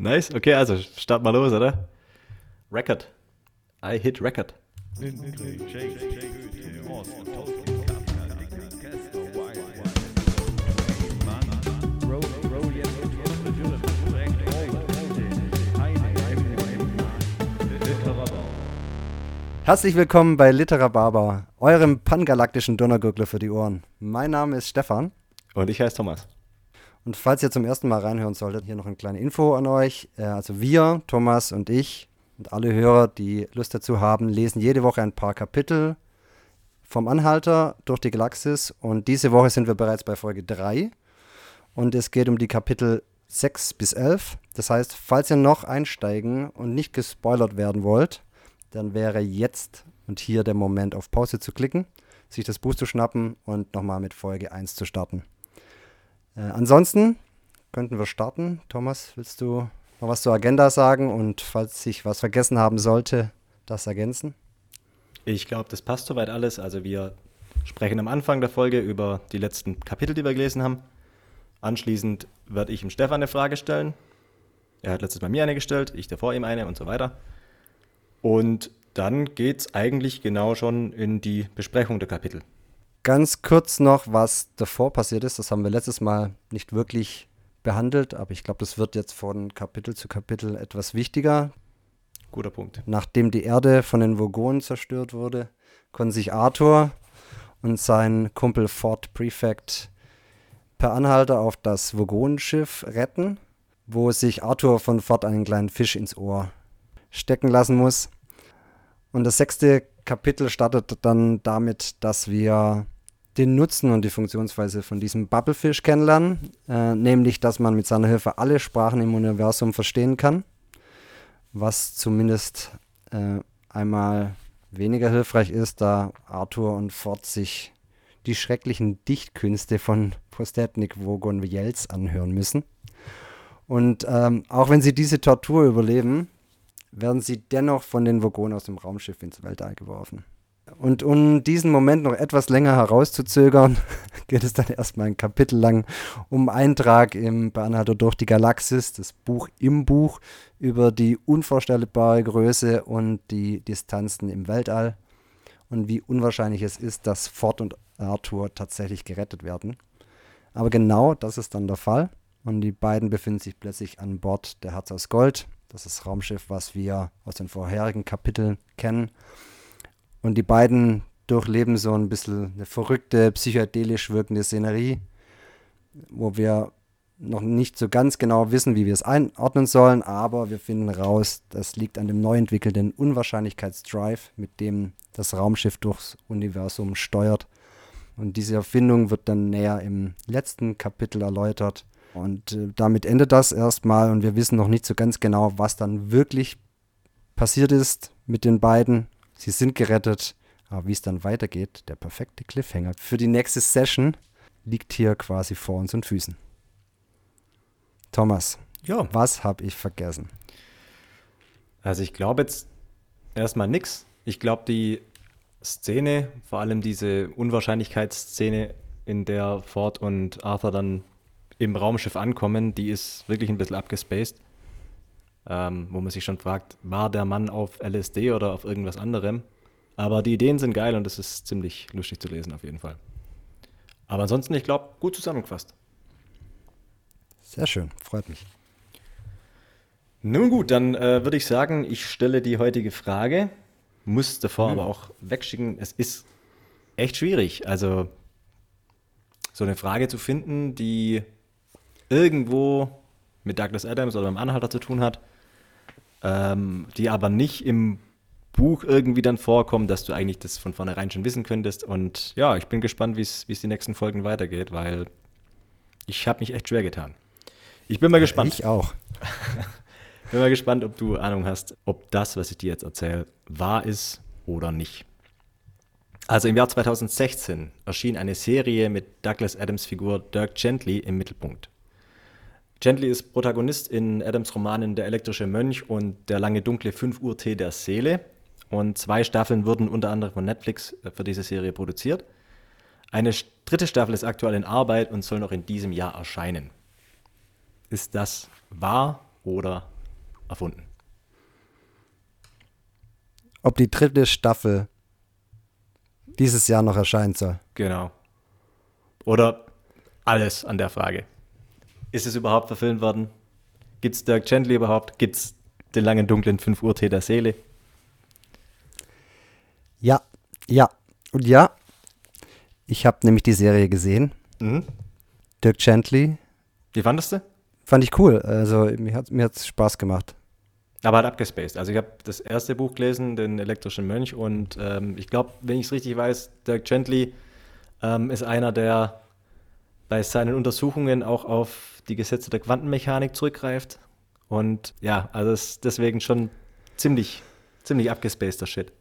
Nice, okay, also start mal los, oder? Record. I hit record. Herzlich willkommen bei Litera Barber, eurem pangalaktischen Donnergurgler für die Ohren. Mein Name ist Stefan. Und ich heiße Thomas. Und falls ihr zum ersten Mal reinhören solltet, hier noch eine kleine Info an euch. Äh, also wir, Thomas und ich und alle Hörer, die Lust dazu haben, lesen jede Woche ein paar Kapitel vom Anhalter durch die Galaxis. Und diese Woche sind wir bereits bei Folge 3. Und es geht um die Kapitel 6 bis 11. Das heißt, falls ihr noch einsteigen und nicht gespoilert werden wollt, dann wäre jetzt und hier der Moment auf Pause zu klicken, sich das Buch zu schnappen und nochmal mit Folge 1 zu starten. Äh, ansonsten könnten wir starten. Thomas, willst du noch was zur Agenda sagen und falls ich was vergessen haben sollte, das ergänzen? Ich glaube, das passt soweit alles. Also wir sprechen am Anfang der Folge über die letzten Kapitel, die wir gelesen haben. Anschließend werde ich ihm Stefan eine Frage stellen. Er hat letztes Mal mir eine gestellt, ich davor ihm eine und so weiter. Und dann geht es eigentlich genau schon in die Besprechung der Kapitel. Ganz kurz noch, was davor passiert ist. Das haben wir letztes Mal nicht wirklich behandelt, aber ich glaube, das wird jetzt von Kapitel zu Kapitel etwas wichtiger. Guter Punkt. Nachdem die Erde von den Vogonen zerstört wurde, konnten sich Arthur und sein Kumpel Ford Prefect per Anhalter auf das Vogonenschiff retten, wo sich Arthur von Ford einen kleinen Fisch ins Ohr stecken lassen muss. Und das sechste Kapitel startet dann damit, dass wir den Nutzen und die Funktionsweise von diesem Bubblefish kennenlernen, äh, nämlich dass man mit seiner Hilfe alle Sprachen im Universum verstehen kann, was zumindest äh, einmal weniger hilfreich ist, da Arthur und Ford sich die schrecklichen Dichtkünste von Postetnik Vogon Jels anhören müssen. Und ähm, auch wenn sie diese Tortur überleben, werden sie dennoch von den Vogonen aus dem Raumschiff ins Weltall geworfen. Und um diesen Moment noch etwas länger herauszuzögern, geht es dann erstmal ein Kapitel lang um Eintrag im Bernhardo durch die Galaxis, das Buch im Buch, über die unvorstellbare Größe und die Distanzen im Weltall und wie unwahrscheinlich es ist, dass Ford und Arthur tatsächlich gerettet werden. Aber genau das ist dann der Fall und die beiden befinden sich plötzlich an Bord der Herz aus Gold, das ist das Raumschiff, was wir aus den vorherigen Kapiteln kennen. Und die beiden durchleben so ein bisschen eine verrückte, psychedelisch wirkende Szenerie, wo wir noch nicht so ganz genau wissen, wie wir es einordnen sollen, aber wir finden raus, das liegt an dem neu entwickelten Unwahrscheinlichkeitsdrive, mit dem das Raumschiff durchs Universum steuert. Und diese Erfindung wird dann näher im letzten Kapitel erläutert. Und äh, damit endet das erstmal und wir wissen noch nicht so ganz genau, was dann wirklich passiert ist mit den beiden. Sie sind gerettet, aber wie es dann weitergeht, der perfekte Cliffhanger für die nächste Session liegt hier quasi vor unseren Füßen. Thomas, ja. was habe ich vergessen? Also ich glaube jetzt erstmal nichts. Ich glaube, die Szene, vor allem diese Unwahrscheinlichkeitsszene, in der Ford und Arthur dann im Raumschiff ankommen, die ist wirklich ein bisschen abgespaced. Ähm, wo man sich schon fragt, war der Mann auf LSD oder auf irgendwas anderem? Aber die Ideen sind geil und es ist ziemlich lustig zu lesen auf jeden Fall. Aber ansonsten, ich glaube, gut zusammengefasst. Sehr schön, freut mich. Nun gut, dann äh, würde ich sagen, ich stelle die heutige Frage, muss davor mhm. aber auch wegschicken. Es ist echt schwierig, also so eine Frage zu finden, die irgendwo mit Douglas Adams oder einem Anhalter zu tun hat, ähm, die aber nicht im Buch irgendwie dann vorkommen, dass du eigentlich das von vornherein schon wissen könntest. Und ja, ich bin gespannt, wie es die nächsten Folgen weitergeht, weil ich habe mich echt schwer getan. Ich bin mal gespannt. Ich auch. bin mal gespannt, ob du Ahnung hast, ob das, was ich dir jetzt erzähle, wahr ist oder nicht. Also im Jahr 2016 erschien eine Serie mit Douglas Adams Figur Dirk Gently im Mittelpunkt. Gently ist Protagonist in Adams Romanen Der elektrische Mönch und Der lange dunkle 5 Uhr Tee der Seele. Und zwei Staffeln wurden unter anderem von Netflix äh, für diese Serie produziert. Eine dritte Staffel ist aktuell in Arbeit und soll noch in diesem Jahr erscheinen. Ist das wahr oder erfunden. Ob die dritte Staffel dieses Jahr noch erscheinen soll. Genau. Oder alles an der Frage. Ist es überhaupt verfilmt worden? Gibt es Dirk Gently überhaupt? Gibt es den langen dunklen 5 Uhr Tee der Seele? Ja, ja. Und ja, ich habe nämlich die Serie gesehen. Mhm. Dirk Gently. Wie fandest du? Fand ich cool. Also mir hat mir hat's Spaß gemacht. Aber hat abgespaced. Also ich habe das erste Buch gelesen, den elektrischen Mönch, und ähm, ich glaube, wenn ich es richtig weiß, Dirk Gently ähm, ist einer, der bei seinen Untersuchungen auch auf die Gesetze der Quantenmechanik zurückgreift. Und ja, also es ist deswegen schon ziemlich, ziemlich abgespaceder Shit.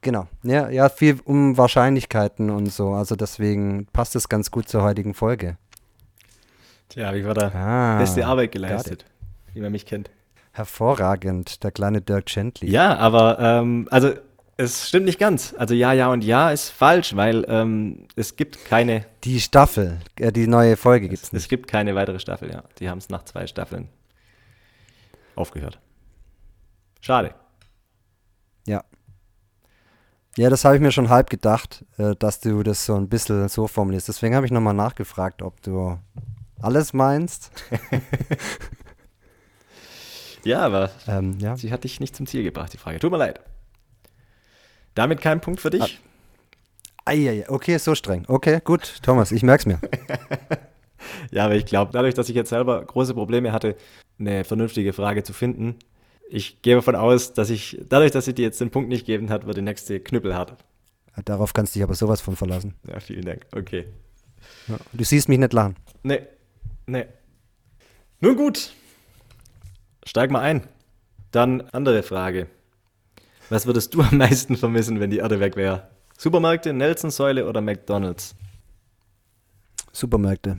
Genau. Ja, ja, viel um Wahrscheinlichkeiten und so. Also deswegen passt es ganz gut zur heutigen Folge. Tja, wie war da Ah, beste Arbeit geleistet, wie man mich kennt. Hervorragend, der kleine Dirk Gently. Ja, aber ähm, also es stimmt nicht ganz. Also ja, ja und ja ist falsch, weil ähm, es gibt keine, Die Staffel, äh, die neue Folge gibt's es nicht. gibt keine weitere Staffel. Ja, die haben es nach zwei Staffeln aufgehört. Schade. Ja. Ja, das habe ich mir schon halb gedacht, äh, dass du das so ein bisschen so formulierst. Deswegen habe ich nochmal nachgefragt, ob du alles meinst. Ja, aber Ähm, ja. sie hat dich nicht zum Ziel gebracht, die Frage. Tut mir leid. Damit kein Punkt für dich. Eieiei, okay, so streng. Okay, gut, Thomas, ich merk's mir. Ja, aber ich glaube, dadurch, dass ich jetzt selber große Probleme hatte, eine vernünftige Frage zu finden, ich gehe davon aus, dass ich, dadurch, dass sie dir jetzt den Punkt nicht gegeben hat, wird die nächste knüppelhart. Darauf kannst du dich aber sowas von verlassen. Ja, vielen Dank. Okay. Ja. Du siehst mich nicht lachen. Nee, nee. Nun gut. Steig mal ein. Dann andere Frage. Was würdest du am meisten vermissen, wenn die Erde weg wäre? Supermärkte, Nelson-Säule oder McDonalds? Supermärkte.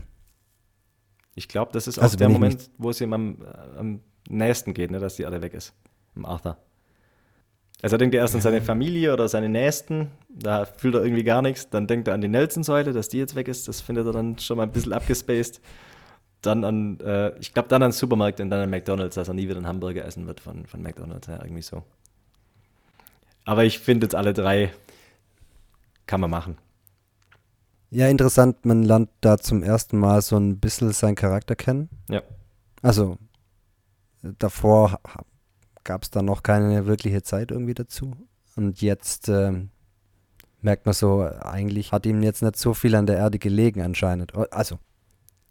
Ich glaube, das ist auch Also der Moment, wo es ihm am, äh, am nächsten geht, ne, dass die Erde weg ist. Im Arthur. Also er denkt er erst an seine Familie oder seine Nächsten, da fühlt er irgendwie gar nichts. Dann denkt er an die Nelson-Säule, dass die jetzt weg ist. Das findet er dann schon mal ein bisschen abgespaced. Dann an, äh, ich glaube dann an den Supermarkt und dann an McDonalds, dass er nie wieder einen Hamburger essen wird von, von McDonalds. Ja, irgendwie so. Aber ich finde jetzt alle drei kann man machen. Ja, interessant, man lernt da zum ersten Mal so ein bisschen seinen Charakter kennen. Ja. Also, davor gab es da noch keine wirkliche Zeit irgendwie dazu. Und jetzt ähm, merkt man so, eigentlich hat ihm jetzt nicht so viel an der Erde gelegen anscheinend. Also,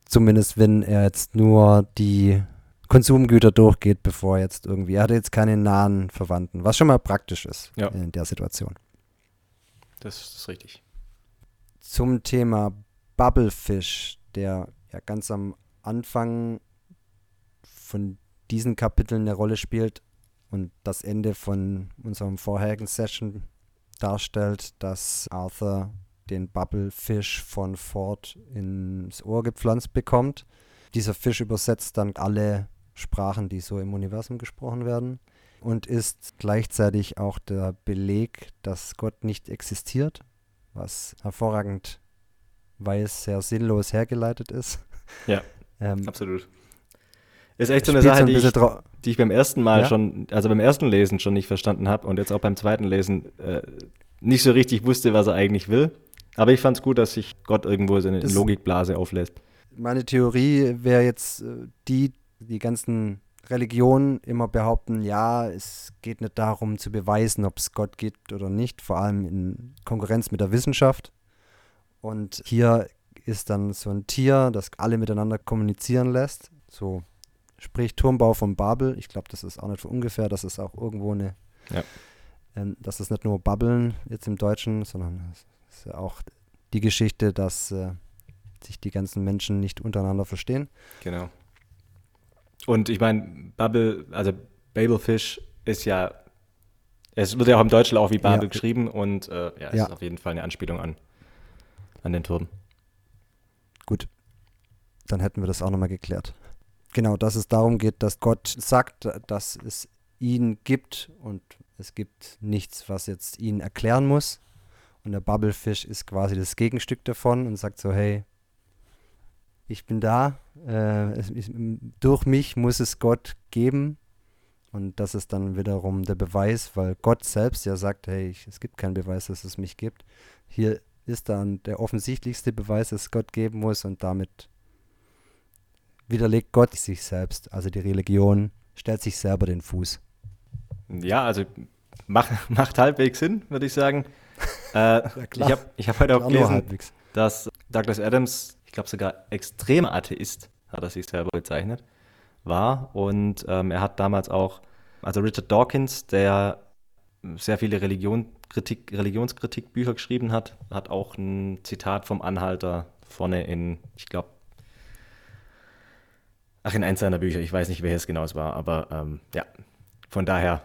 zumindest wenn er jetzt nur die Konsumgüter durchgeht, bevor jetzt irgendwie, er hatte jetzt keine nahen Verwandten, was schon mal praktisch ist Ja. in der Situation. Das ist richtig. zum Thema Bubblefish, der ja ganz am Anfang von diesen Kapiteln eine Rolle spielt und das Ende von unserem vorherigen Session darstellt, dass Arthur den Bubblefish von Ford ins Ohr gepflanzt bekommt. Dieser Fisch übersetzt dann alle Sprachen, die so im Universum gesprochen werden und ist gleichzeitig auch der Beleg, dass Gott nicht existiert, was hervorragend, weil es sehr sinnlos hergeleitet ist. Ja. Ähm, Absolut. Ist echt so eine Sache, ein die ich, die ich beim ersten Mal Ja. schon, also beim ersten Lesen schon nicht verstanden habe und jetzt auch beim zweiten Lesen äh, nicht so richtig wusste, was er eigentlich will. Aber ich fand es gut, dass sich Gott irgendwo seine Das- Logikblase auflässt. Meine Theorie wäre jetzt äh, die, die ganzen Religionen immer behaupten, ja, es geht nicht darum zu beweisen, ob es Gott gibt oder nicht, vor allem in Konkurrenz mit der Wissenschaft. Und hier ist dann so ein Tier, das alle miteinander kommunizieren lässt. So sprich Turmbau von Babel. Ich glaube, das ist auch nicht von ungefähr, das ist auch irgendwo eine, Ja. ähm, das ist nicht nur Babbeln jetzt im Deutschen, sondern es ist ja auch die Geschichte, dass äh, sich die ganzen Menschen nicht untereinander verstehen. Genau. Und ich meine, Bubble, also Babelfish ist ja, es wird ja auch im Deutschen auch wie Babel Ja. geschrieben und äh, ja, es Ja. ist auf jeden Fall eine Anspielung an, an den Turm. Gut, dann hätten wir das auch nochmal geklärt. Genau, dass es darum geht, dass Gott sagt, dass es ihn gibt und es gibt nichts, was jetzt ihn erklären muss. Und der Bubblefish ist quasi das Gegenstück davon und sagt so, hey, ich bin da, äh, es, ich, durch mich muss es Gott geben. Und das ist dann wiederum der Beweis, weil Gott selbst ja sagt, hey, ich, es gibt keinen Beweis, dass es mich gibt. Hier ist dann der offensichtlichste Beweis, dass es Gott geben muss und damit widerlegt Gott sich selbst. Also die Religion stellt sich selber den Fuß. Ja, also mach, macht halbwegs Sinn, würde ich sagen. äh, ja, ich habe ich hab heute auch gelesen, dass Douglas Adams, glaube sogar extremer Atheist, hat er sich selber bezeichnet, war. Und ähm, er hat damals auch, also Richard Dawkins, der sehr viele Religion, Kritik, Religionskritikbücher geschrieben hat, hat auch ein Zitat vom Anhalter vorne in, ich glaube, ach, in eins seiner Bücher, ich weiß nicht, welches genau es war, aber ähm, ja, von daher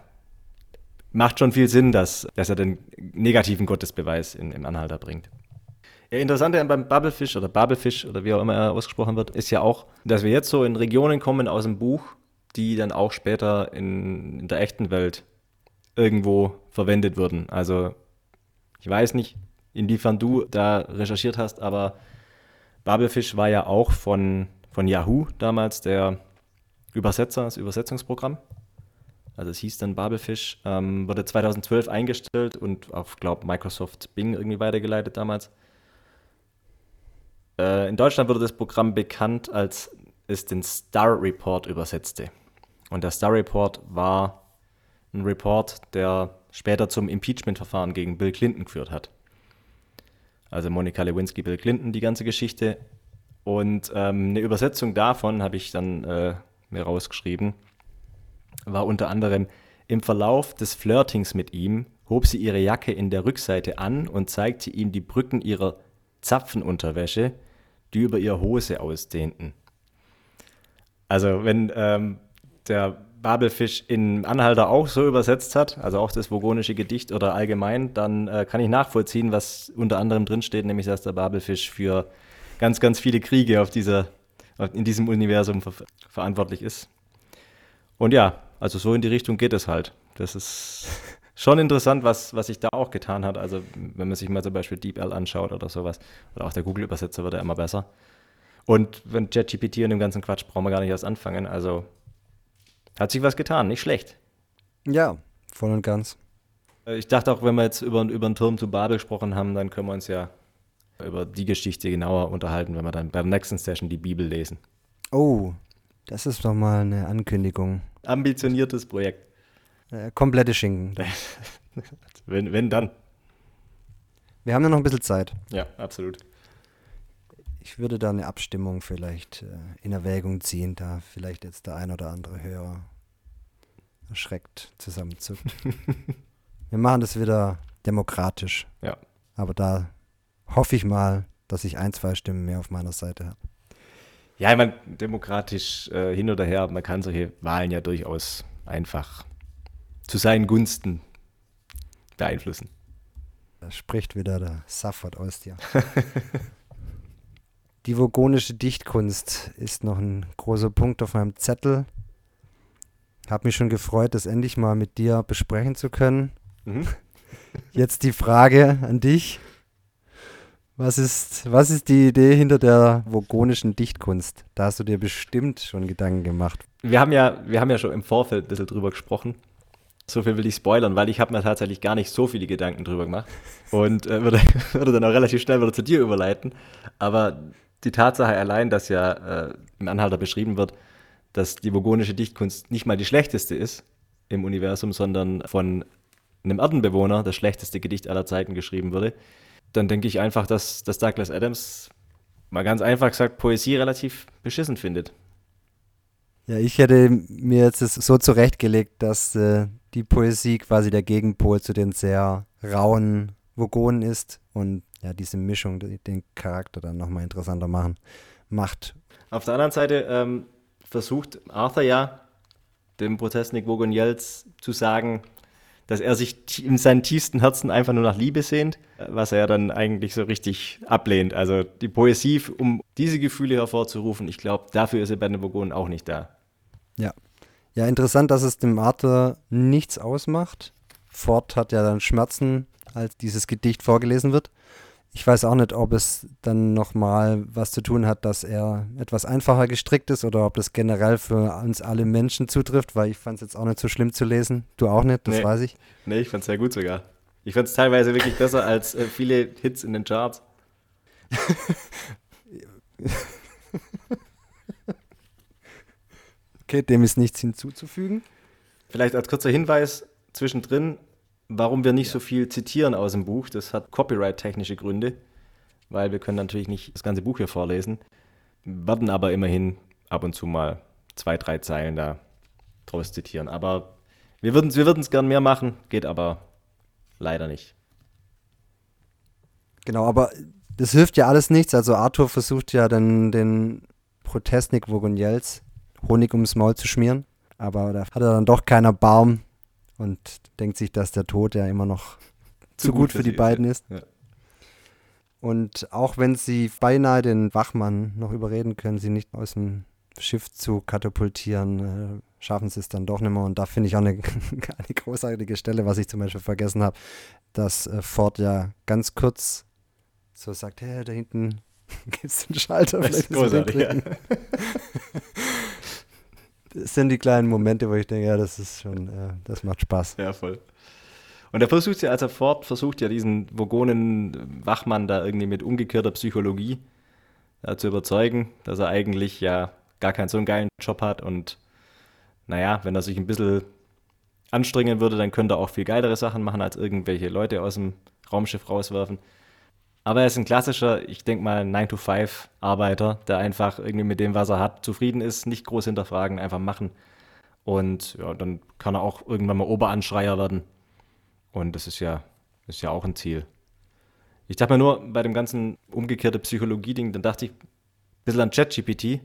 macht schon viel Sinn, dass, dass er den negativen Gottesbeweis in, im Anhalter bringt. Ja, interessante beim Bubblefish oder Bubblefish oder wie auch immer er ausgesprochen wird, ist ja auch, dass wir jetzt so in Regionen kommen aus dem Buch, die dann auch später in, in der echten Welt irgendwo verwendet würden. Also ich weiß nicht, inwiefern du da recherchiert hast, aber Bubblefish war ja auch von, von Yahoo damals der Übersetzer, das Übersetzungsprogramm also es hieß dann Babelfish, ähm, wurde 2012 eingestellt und auf, glaube Microsoft Bing irgendwie weitergeleitet damals. Äh, in Deutschland wurde das Programm bekannt, als es den Star Report übersetzte. Und der Star Report war ein Report, der später zum Impeachment-Verfahren gegen Bill Clinton geführt hat. Also Monika Lewinsky, Bill Clinton, die ganze Geschichte. Und ähm, eine Übersetzung davon habe ich dann äh, mir rausgeschrieben war unter anderem im Verlauf des Flirtings mit ihm hob sie ihre Jacke in der Rückseite an und zeigte ihm die Brücken ihrer Zapfenunterwäsche, die über ihre Hose ausdehnten. Also wenn ähm, der Babelfisch in Anhalter auch so übersetzt hat, also auch das vogonische Gedicht oder allgemein, dann äh, kann ich nachvollziehen, was unter anderem drinsteht, nämlich dass der Babelfisch für ganz, ganz viele Kriege auf dieser, in diesem Universum ver verantwortlich ist. Und ja, also so in die Richtung geht es halt. Das ist schon interessant, was, was sich da auch getan hat. Also wenn man sich mal zum Beispiel DeepL anschaut oder sowas, oder auch der Google-Übersetzer wird ja immer besser. Und wenn ChatGPT und dem ganzen Quatsch brauchen wir gar nicht erst anfangen. Also hat sich was getan, nicht schlecht. Ja, voll und ganz. Äh, ich dachte auch, wenn wir jetzt über, über den Turm zu Babel gesprochen haben, dann können wir uns ja über die Geschichte genauer unterhalten, wenn wir dann bei der nächsten Session die Bibel lesen. Oh, das ist doch mal eine Ankündigung. Ambitioniertes Projekt. Äh, komplette Schinken. wenn, wenn dann. Wir haben ja noch ein bisschen Zeit. Ja, absolut. Ich würde da eine Abstimmung vielleicht äh, in Erwägung ziehen, da vielleicht jetzt der ein oder andere Hörer erschreckt zusammenzuckt. Wir machen das wieder demokratisch. Ja. Aber da hoffe ich mal, dass ich ein, zwei Stimmen mehr auf meiner Seite habe. Ja, ich meine, demokratisch äh, hin oder her, man kann solche Wahlen ja durchaus einfach zu seinen Gunsten beeinflussen. Da spricht wieder der Safford aus dir. Die vogonische Dichtkunst ist noch ein großer Punkt auf meinem Zettel. Hab mich schon gefreut, das endlich mal mit dir besprechen zu können. Mhm. Jetzt die Frage an dich. Was ist, was ist die Idee hinter der vogonischen Dichtkunst? Da hast du dir bestimmt schon Gedanken gemacht. Wir haben ja, wir haben ja schon im Vorfeld ein bisschen drüber gesprochen. So viel will ich spoilern, weil ich habe mir tatsächlich gar nicht so viele Gedanken drüber gemacht und äh, würde, würde dann auch relativ schnell wieder zu dir überleiten. Aber die Tatsache allein, dass ja äh, im Anhalter beschrieben wird, dass die vogonische Dichtkunst nicht mal die schlechteste ist im Universum, sondern von einem Erdenbewohner das schlechteste Gedicht aller Zeiten geschrieben wurde, dann denke ich einfach, dass, dass Douglas Adams, mal ganz einfach gesagt, Poesie relativ beschissen findet. Ja, ich hätte mir jetzt so zurechtgelegt, dass äh, die Poesie quasi der Gegenpol zu den sehr rauen Vogonen ist und ja, diese Mischung die, den Charakter dann nochmal interessanter machen, macht. Auf der anderen Seite ähm, versucht Arthur ja, dem Protestnik Vogoniels zu sagen, dass er sich in seinem tiefsten Herzen einfach nur nach Liebe sehnt, was er dann eigentlich so richtig ablehnt. Also die Poesie, um diese Gefühle hervorzurufen, ich glaube, dafür ist er bei den Burgonen auch nicht da. Ja. Ja, interessant, dass es dem Arthur nichts ausmacht. Ford hat ja dann Schmerzen, als dieses Gedicht vorgelesen wird. Ich weiß auch nicht, ob es dann nochmal was zu tun hat, dass er etwas einfacher gestrickt ist oder ob das generell für uns alle Menschen zutrifft, weil ich fand es jetzt auch nicht so schlimm zu lesen. Du auch nicht, das Nee. weiß ich. Nee, ich fand es sehr gut sogar. Ich fand es teilweise wirklich besser als äh, viele Hits in den Charts. Okay, dem ist nichts hinzuzufügen. Vielleicht als kurzer Hinweis zwischendrin, warum wir nicht so viel zitieren aus dem Buch. Das hat copyright-technische Gründe, weil wir können natürlich nicht das ganze Buch hier vorlesen, werden aber immerhin ab und zu mal zwei, drei Zeilen da draus zitieren. Aber wir würden es wir würden's gern mehr machen, geht aber leider nicht. Genau, aber das hilft ja alles nichts. Also Arthur versucht ja dann den Protestnik Vogonjels Honig ums Maul zu schmieren. Aber da hat er dann doch keiner Baum und denkt sich, dass der Tod ja immer noch zu, gut, für die beiden ist. Ja. Und auch wenn sie beinahe den Wachmann noch überreden können, sie nicht aus dem Schiff zu katapultieren, äh, schaffen sie es dann doch nicht mehr. Und da finde ich auch eine, eine großartige Stelle, was ich zum Beispiel vergessen habe, dass äh, Ford ja ganz kurz so sagt, hey, da hinten gibt es den Schalter. Das ist großartig, ja. Das sind die kleinen Momente, wo ich denke, ja, das ist schon, äh, das macht Spaß. Ja, voll. Und er versucht ja, als er Ford versucht ja diesen Vogonen Wachmann da irgendwie mit umgekehrter Psychologie äh, zu überzeugen, dass er eigentlich ja gar keinen so einen geilen Job hat und naja, wenn er sich ein bisschen anstrengen würde, dann könnte er auch viel geilere Sachen machen, als irgendwelche Leute aus dem Raumschiff rauswerfen. Aber er ist ein klassischer, ich denke mal, 9-to-5-Arbeiter, der einfach irgendwie mit dem, was er hat, zufrieden ist, nicht groß hinterfragen, einfach machen. Und ja, dann kann er auch irgendwann mal Oberanschreier werden. Und das ist ja, ist ja auch ein Ziel. Ich dachte mir nur, bei dem ganzen umgekehrte Psychologie-Ding, dann dachte ich ein bisschen an ChatGPT.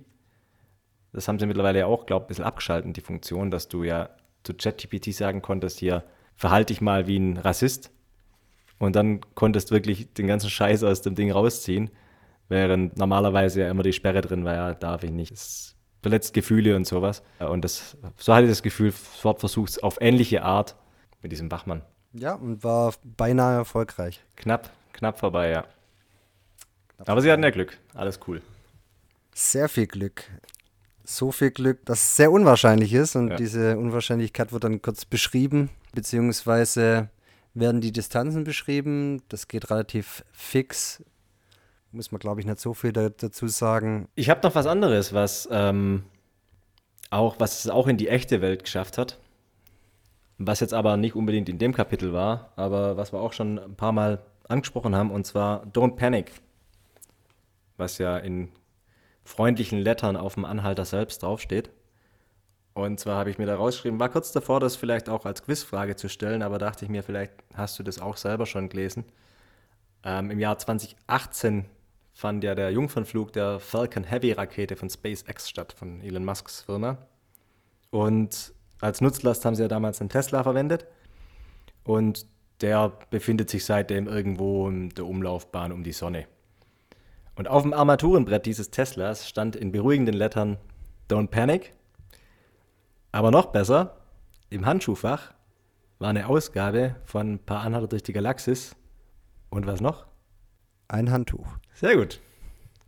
Das haben sie mittlerweile ja auch, glaube ich, ein bisschen abgeschaltet, die Funktion, dass du ja zu ChatGPT sagen konntest, hier, verhalte dich mal wie ein Rassist. Und dann konntest wirklich den ganzen Scheiß aus dem Ding rausziehen. Während normalerweise ja immer die Sperre drin war, ja, darf ich nicht. Es verletzt Gefühle und sowas. Und das, so hatte ich das Gefühl, Ford versucht es auf ähnliche Art mit diesem Wachmann. Ja, und war beinahe erfolgreich. Knapp, knapp vorbei, ja. Aber sie hatten ja Glück. Alles cool. Sehr viel Glück. So viel Glück, dass es sehr unwahrscheinlich ist. Und Ja. diese Unwahrscheinlichkeit wird dann kurz beschrieben, beziehungsweise werden die Distanzen beschrieben. Das geht relativ fix. Muss man, glaube ich, nicht so viel da, dazu sagen. Ich habe noch was anderes, was ähm, auch, was es auch in die echte Welt geschafft hat. Was jetzt aber nicht unbedingt in dem Kapitel war, aber was wir auch schon ein paar Mal angesprochen haben, und zwar Don't Panic. Was ja in freundlichen Lettern auf dem Anhalter selbst draufsteht. Und zwar habe ich mir da rausgeschrieben, war kurz davor, das vielleicht auch als Quizfrage zu stellen, aber dachte ich mir, vielleicht hast du das auch selber schon gelesen. Ähm, Im Jahr 2018 fand ja der Jungfernflug der Falcon Heavy Rakete von SpaceX statt, von Elon Musks Firma. Und als Nutzlast haben sie ja damals einen Tesla verwendet. Und der befindet sich seitdem irgendwo in der Umlaufbahn um die Sonne. Und auf dem Armaturenbrett dieses Teslas stand in beruhigenden Lettern Don't Panic. Aber noch besser, im Handschuhfach war eine Ausgabe von ein paar Anhalter durch die Galaxis. Und was noch? Ein Handtuch. Sehr gut.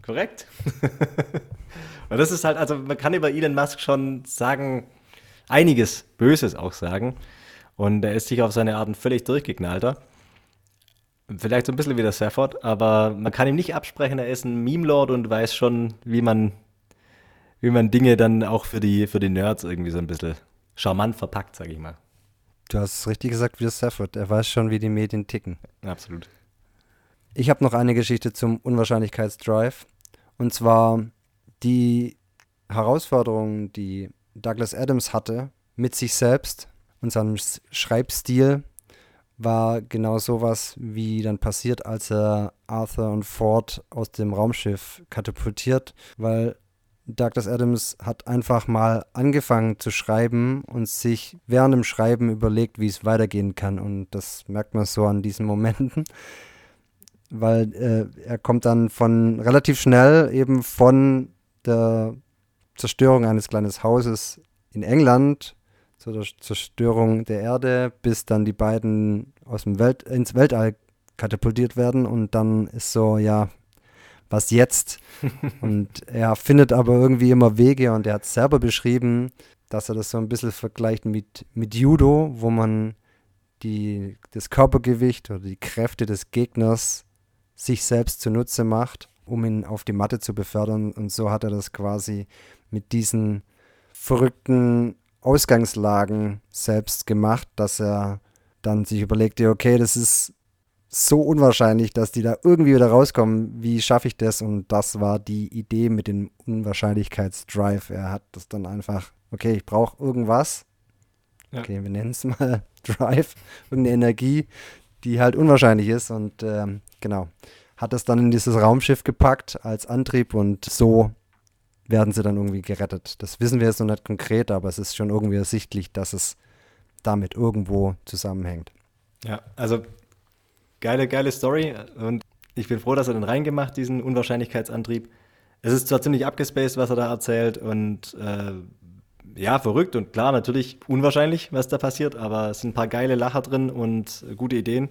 Korrekt. Und das ist halt, also man kann über Elon Musk schon sagen, einiges Böses auch sagen. Und er ist sich auf seine Art ein völlig durchgeknallter. Vielleicht so ein bisschen wie der Safford, aber man kann ihm nicht absprechen, er ist ein Meme-Lord und weiß schon, wie man, wie man Dinge dann auch für die, für die Nerds irgendwie so ein bisschen charmant verpackt, sag ich mal. Du hast es richtig gesagt, wie der Stafford. Er weiß schon, wie die Medien ticken. Absolut. Ich habe noch eine Geschichte zum Unwahrscheinlichkeitsdrive. Und zwar die Herausforderung, die Douglas Adams hatte mit sich selbst und seinem Schreibstil, war genau sowas, wie dann passiert, als er Arthur und Ford aus dem Raumschiff katapultiert, weil Douglas Adams hat einfach mal angefangen zu schreiben und sich während dem Schreiben überlegt, wie es weitergehen kann. Und das merkt man so an diesen Momenten weil äh, er kommt dann von relativ schnell eben von der Zerstörung eines kleinen Hauses in England zur Zerstörung der Erde, bis dann die beiden aus dem Welt, ins Weltall katapultiert werden und dann ist so, ja, was jetzt? und er findet aber irgendwie immer Wege und er hat selber beschrieben, dass er das so ein bisschen vergleicht mit, mit Judo, wo man die, das Körpergewicht oder die Kräfte des Gegners sich selbst zunutze macht, um ihn auf die Matte zu befördern. Und so hat er das quasi mit diesen verrückten Ausgangslagen selbst gemacht, dass er dann sich überlegte, okay, das ist so unwahrscheinlich, dass die da irgendwie wieder rauskommen. Wie schaffe ich das? Und das war die Idee mit dem Unwahrscheinlichkeitsdrive. Er hat das dann einfach, okay, ich brauche irgendwas. Ja. Okay, wir nennen es mal Drive, irgendeine Energie, die halt unwahrscheinlich ist. Und ähm, genau, hat das dann in dieses Raumschiff gepackt als Antrieb und so werden sie dann irgendwie gerettet. Das wissen wir jetzt noch nicht konkret, aber es ist schon irgendwie ersichtlich, dass es damit irgendwo zusammenhängt. Ja, also geile, geile Story und ich bin froh, dass er den reingemacht, diesen Unwahrscheinlichkeitsantrieb. Es ist zwar ziemlich abgespaced, was er da erzählt und äh, ja, verrückt und klar, natürlich unwahrscheinlich, was da passiert, aber es sind ein paar geile Lacher drin und gute Ideen.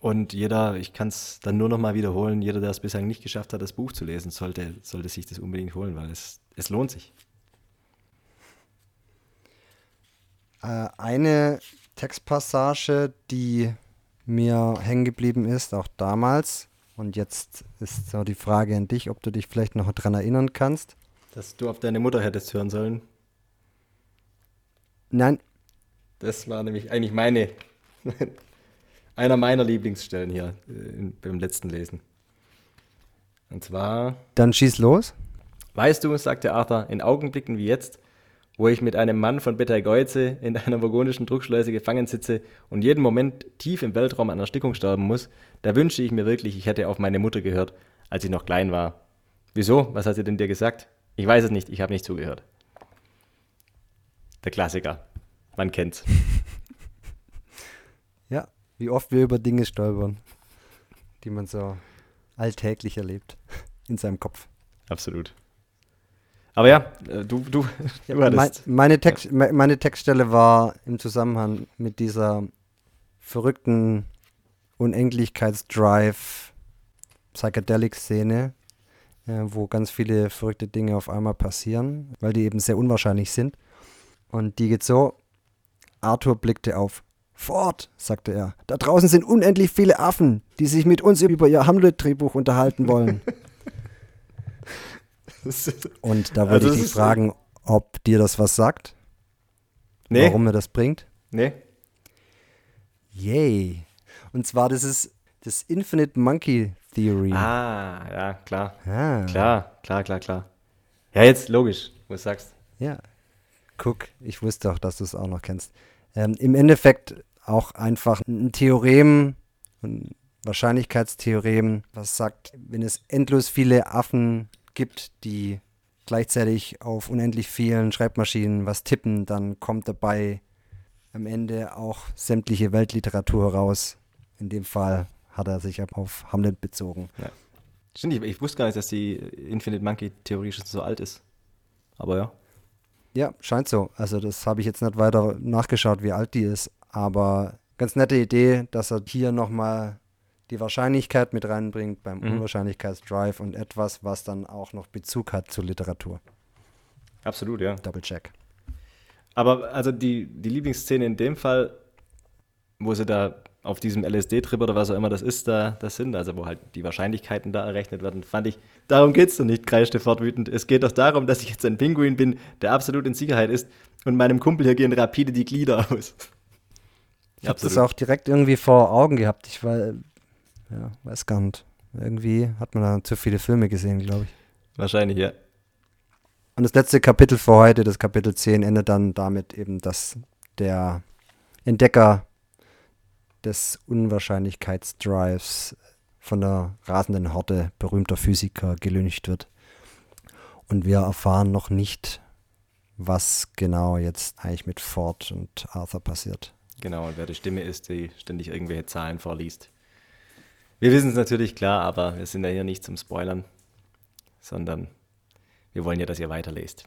Und jeder, ich kann es dann nur noch mal wiederholen, jeder, der es bislang nicht geschafft hat, das Buch zu lesen, sollte, sollte sich das unbedingt holen, weil es, es lohnt sich. Äh, eine Textpassage, die mir hängen geblieben ist, auch damals. Und jetzt ist so die Frage an dich, ob du dich vielleicht noch daran erinnern kannst. Dass du auf deine Mutter hättest hören sollen. Nein. Das war nämlich eigentlich meine, einer meiner Lieblingsstellen hier äh, beim letzten Lesen. Und zwar. Dann schieß los. Weißt du, sagte Arthur, in Augenblicken wie jetzt wo ich mit einem Mann von Betelgeuse in einer vogonischen Druckschleuse gefangen sitze und jeden Moment tief im Weltraum an Erstickung sterben muss, da wünsche ich mir wirklich, ich hätte auf meine Mutter gehört, als ich noch klein war. Wieso? Was hat sie denn dir gesagt? Ich weiß es nicht, ich habe nicht zugehört. Der Klassiker. Man kennt's. Ja, wie oft wir über Dinge stolpern, die man so alltäglich erlebt in seinem Kopf. Absolut. Aber ja, äh, du, du, du hattest. Meine, Text, ja. meine Textstelle war im Zusammenhang mit dieser verrückten Unendlichkeitsdrive Psychedelic-Szene, äh, wo ganz viele verrückte Dinge auf einmal passieren, weil die eben sehr unwahrscheinlich sind. Und die geht so: Arthur blickte auf. Fort, sagte er. Da draußen sind unendlich viele Affen, die sich mit uns über ihr Hamlet-Drehbuch unterhalten wollen. Und da wollte also ich dich fragen, ob dir das was sagt? Nee. Warum er das bringt? Nee. Yay. Und zwar, das ist das Infinite Monkey Theory. Ah, ja, klar. Ah. Klar, klar, klar, klar. Ja, jetzt logisch, wo du sagst. Ja. Guck, ich wusste auch, dass du es auch noch kennst. Ähm, Im Endeffekt auch einfach ein Theorem, ein Wahrscheinlichkeitstheorem, was sagt, wenn es endlos viele Affen gibt, die gleichzeitig auf unendlich vielen Schreibmaschinen was tippen, dann kommt dabei am Ende auch sämtliche Weltliteratur raus. In dem Fall hat er sich auf Hamlet bezogen. Ja. Stimmt, ich, ich, wusste gar nicht, dass die Infinite Monkey Theorie schon so alt ist. Aber ja. Ja, scheint so. Also das habe ich jetzt nicht weiter nachgeschaut, wie alt die ist. Aber ganz nette Idee, dass er hier nochmal die Wahrscheinlichkeit mit reinbringt beim mhm. Unwahrscheinlichkeitsdrive und etwas, was dann auch noch Bezug hat zur Literatur. Absolut, ja. Double check. Aber also die, die Lieblingsszene in dem Fall, wo sie da auf diesem LSD-Trip oder was auch immer das ist, da das sind, also wo halt die Wahrscheinlichkeiten da errechnet werden, fand ich, darum geht es doch nicht, kreischte fortwütend. Es geht doch darum, dass ich jetzt ein Pinguin bin, der absolut in Sicherheit ist und meinem Kumpel hier gehen rapide die Glieder aus. Ich habe das auch direkt irgendwie vor Augen gehabt. Ich war ja, weiß gar nicht. Irgendwie hat man da zu viele Filme gesehen, glaube ich. Wahrscheinlich, ja. Und das letzte Kapitel für heute, das Kapitel 10, endet dann damit eben, dass der Entdecker des Unwahrscheinlichkeitsdrives von der rasenden Horde berühmter Physiker gelüncht wird. Und wir erfahren noch nicht, was genau jetzt eigentlich mit Ford und Arthur passiert. Genau, und wer die Stimme ist, die ständig irgendwelche Zahlen vorliest. Wir wissen es natürlich klar, aber wir sind ja hier nicht zum Spoilern, sondern wir wollen ja, dass ihr weiterlest.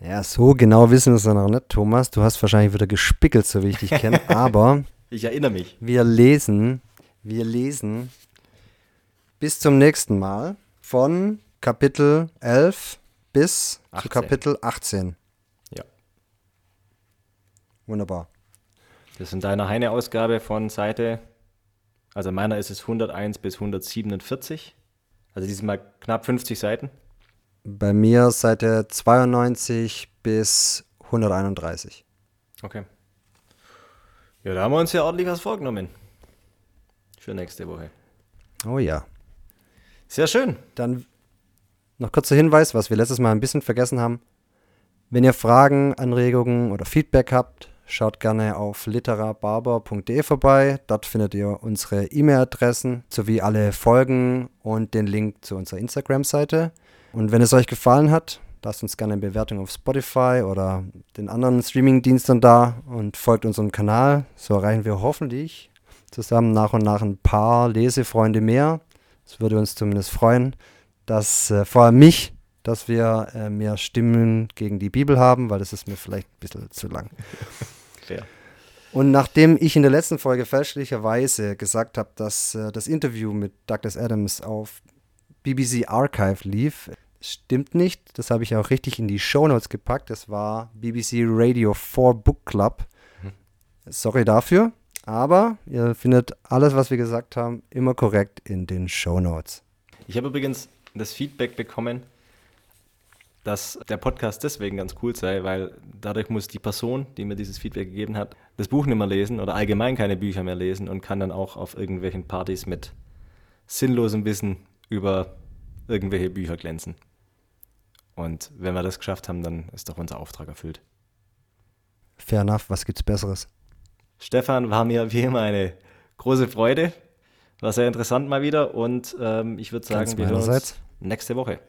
Ja, so genau wissen wir es dann auch nicht, Thomas. Du hast wahrscheinlich wieder gespickelt, so wie ich dich kenne. aber Ich erinnere mich. Wir lesen, wir lesen bis zum nächsten Mal von Kapitel 11 bis 18. zu Kapitel 18. Ja. Wunderbar. Das ist in deiner Heine-Ausgabe von Seite, also meiner ist es 101 bis 147. Also diesmal knapp 50 Seiten. Bei mir Seite 92 bis 131. Okay. Ja, da haben wir uns ja ordentlich was vorgenommen. Für nächste Woche. Oh ja. Sehr schön. Dann noch kurzer Hinweis, was wir letztes Mal ein bisschen vergessen haben. Wenn ihr Fragen, Anregungen oder Feedback habt, schaut gerne auf literabarber.de vorbei. Dort findet ihr unsere E-Mail-Adressen sowie alle Folgen und den Link zu unserer Instagram-Seite. Und wenn es euch gefallen hat, lasst uns gerne eine Bewertung auf Spotify oder den anderen Streaming-Diensten da und folgt unserem Kanal. So erreichen wir hoffentlich zusammen nach und nach ein paar Lesefreunde mehr. Es würde uns zumindest freuen, dass äh, vor allem mich, dass wir äh, mehr Stimmen gegen die Bibel haben, weil das ist mir vielleicht ein bisschen zu lang. Fair. Und nachdem ich in der letzten Folge fälschlicherweise gesagt habe, dass äh, das Interview mit Douglas Adams auf BBC Archive lief, stimmt nicht. Das habe ich auch richtig in die Shownotes gepackt. Das war BBC Radio 4 Book Club. Sorry dafür, aber ihr findet alles, was wir gesagt haben, immer korrekt in den Shownotes. Ich habe übrigens das Feedback bekommen, dass der Podcast deswegen ganz cool sei, weil dadurch muss die Person, die mir dieses Feedback gegeben hat, das Buch nicht mehr lesen oder allgemein keine Bücher mehr lesen und kann dann auch auf irgendwelchen Partys mit sinnlosem Wissen über irgendwelche Bücher glänzen. Und wenn wir das geschafft haben, dann ist doch unser Auftrag erfüllt. Fair enough, was gibt's Besseres? Stefan, war mir wie immer eine große Freude. War sehr interessant mal wieder und ähm, ich würde sagen, Ganz wir hören uns nächste Woche.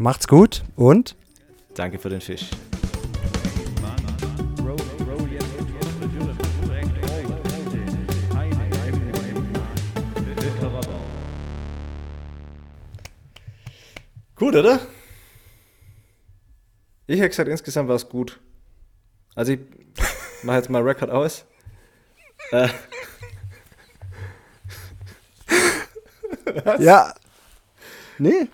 Macht's gut und Danke für den Fisch. Gut, oder? Ich hätte gesagt, insgesamt war es gut. Also ich mache jetzt mal Record aus. Äh, ja. Nee,